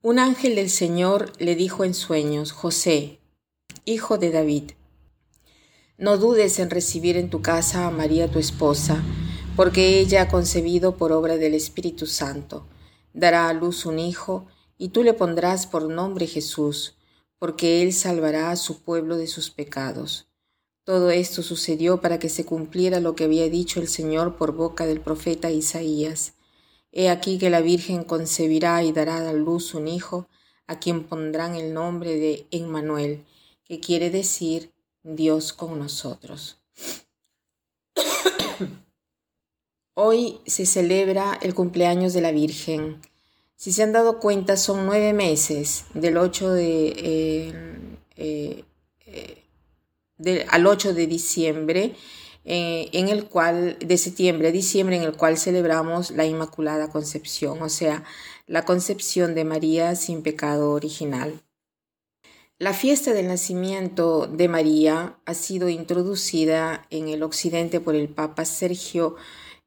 un ángel del Señor le dijo en sueños, José, hijo de David, no dudes en recibir en tu casa a María tu esposa, porque ella ha concebido por obra del Espíritu Santo. Dará a luz un hijo, y tú le pondrás por nombre Jesús, porque él salvará a su pueblo de sus pecados. Todo esto sucedió para que se cumpliera lo que había dicho el Señor por boca del profeta Isaías. He aquí que la Virgen concebirá y dará a luz un hijo, a quien pondrán el nombre de Emmanuel, que quiere decir Dios con nosotros. Hoy se celebra el cumpleaños de la Virgen. Si se han dado cuenta, son nueve meses, del 8 de, eh, eh, al 8 de diciembre, eh, en el cual, de septiembre a diciembre, en el cual celebramos la Inmaculada Concepción, o sea, la concepción de María sin pecado original. La fiesta del nacimiento de María ha sido introducida en el occidente por el Papa Sergio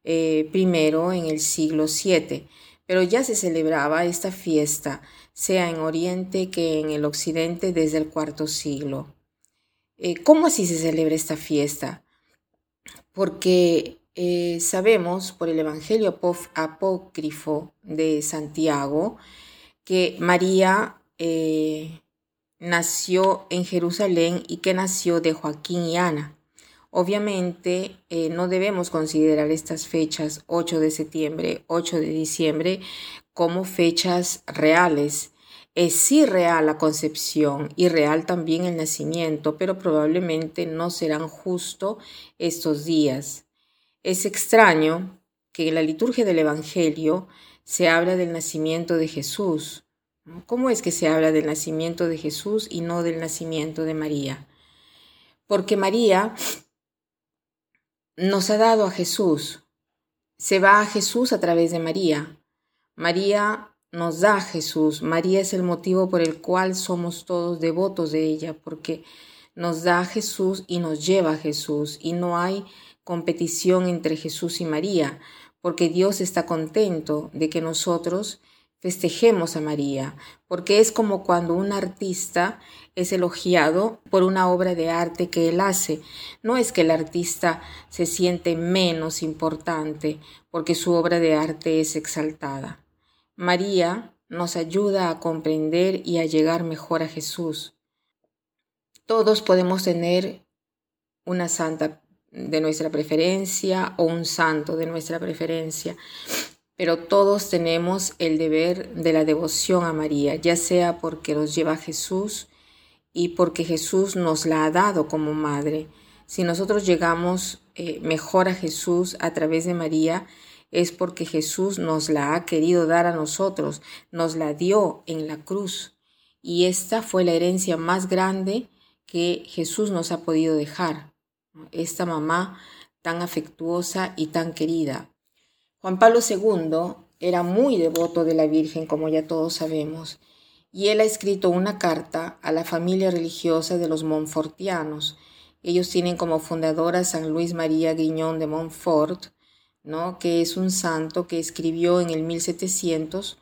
eh, I en el siglo VII, pero ya se celebraba esta fiesta, sea en Oriente que en el occidente desde el cuarto siglo. Eh, ¿Cómo así se celebra esta fiesta? Porque eh, sabemos por el Evangelio apócrifo de Santiago que María eh, nació en Jerusalén y que nació de Joaquín y Ana. Obviamente eh, no debemos considerar estas fechas 8 de septiembre, 8 de diciembre como fechas reales, es irreal la concepción, irreal también el nacimiento, pero probablemente no serán justo estos días. Es extraño que en la liturgia del Evangelio se habla del nacimiento de Jesús. ¿Cómo es que se habla del nacimiento de Jesús y no del nacimiento de María? Porque María nos ha dado a Jesús. Se va a Jesús a través de María. María nos da Jesús. María es el motivo por el cual somos todos devotos de ella, porque nos da Jesús y nos lleva a Jesús. Y no hay competición entre Jesús y María, porque Dios está contento de que nosotros festejemos a María, porque es como cuando un artista es elogiado por una obra de arte que él hace. No es que el artista se siente menos importante porque su obra de arte es exaltada. María nos ayuda a comprender y a llegar mejor a Jesús. Todos podemos tener una santa de nuestra preferencia o un santo de nuestra preferencia, pero todos tenemos el deber de la devoción a María, ya sea porque nos lleva a Jesús y porque Jesús nos la ha dado como madre. Si nosotros llegamos eh, mejor a Jesús a través de María, es porque Jesús nos la ha querido dar a nosotros, nos la dio en la cruz. Y esta fue la herencia más grande que Jesús nos ha podido dejar. Esta mamá tan afectuosa y tan querida. Juan Pablo II era muy devoto de la Virgen, como ya todos sabemos, y él ha escrito una carta a la familia religiosa de los Montfortianos. Ellos tienen como fundadora San Luis María Guiñón de Montfort, que es un santo que escribió en el 1700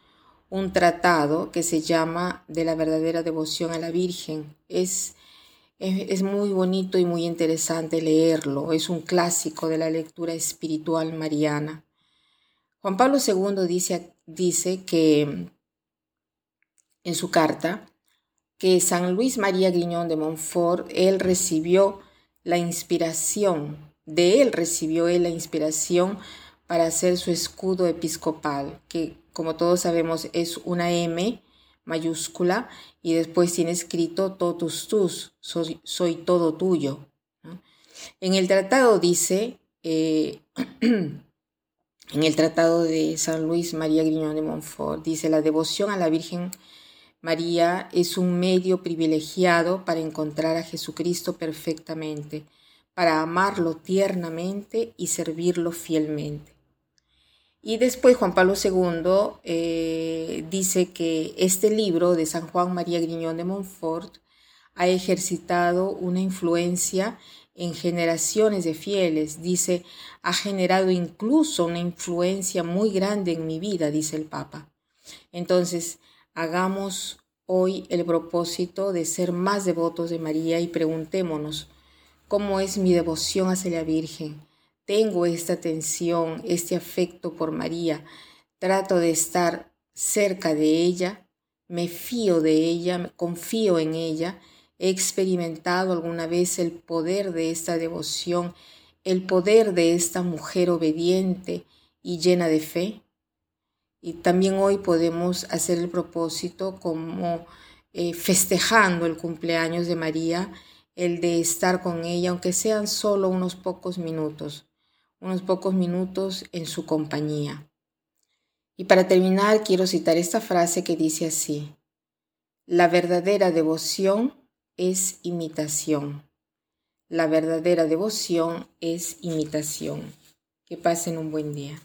un tratado que se llama De la verdadera devoción a la Virgen. Es, es, muy bonito y muy interesante leerlo, es un clásico de la lectura espiritual mariana. Juan Pablo II dice, dice que en su carta que San Luis María Griñón de Montfort, él recibió la inspiración de él recibió él la inspiración para hacer su escudo episcopal, que como todos sabemos es una M mayúscula y después tiene escrito totus tus, soy, todo tuyo. En el tratado dice, eh, en el tratado de San Luis María Griñón de Montfort, dice la devoción a la Virgen María es un medio privilegiado para encontrar a Jesucristo perfectamente, para amarlo tiernamente y servirlo fielmente. Y después Juan Pablo II eh, dice que este libro de San Juan María Griñón de Montfort ha ejercitado una influencia en generaciones de fieles. Dice, ha generado incluso una influencia muy grande en mi vida, dice el Papa. Entonces, hagamos hoy el propósito de ser más devotos de María y preguntémonos, ¿cómo es mi devoción hacia la Virgen? tengo esta atención, este afecto por María, trato de estar cerca de ella, me fío de ella, me confío en ella, he experimentado alguna vez el poder de esta devoción, el poder de esta mujer obediente y llena de fe. Y también hoy podemos hacer el propósito como eh, festejando el cumpleaños de María, el de estar con ella, aunque sean solo unos pocos minutos unos pocos minutos en su compañía. Y para terminar, quiero citar esta frase que dice así, la verdadera devoción es imitación. La verdadera devoción es imitación. Que pasen un buen día.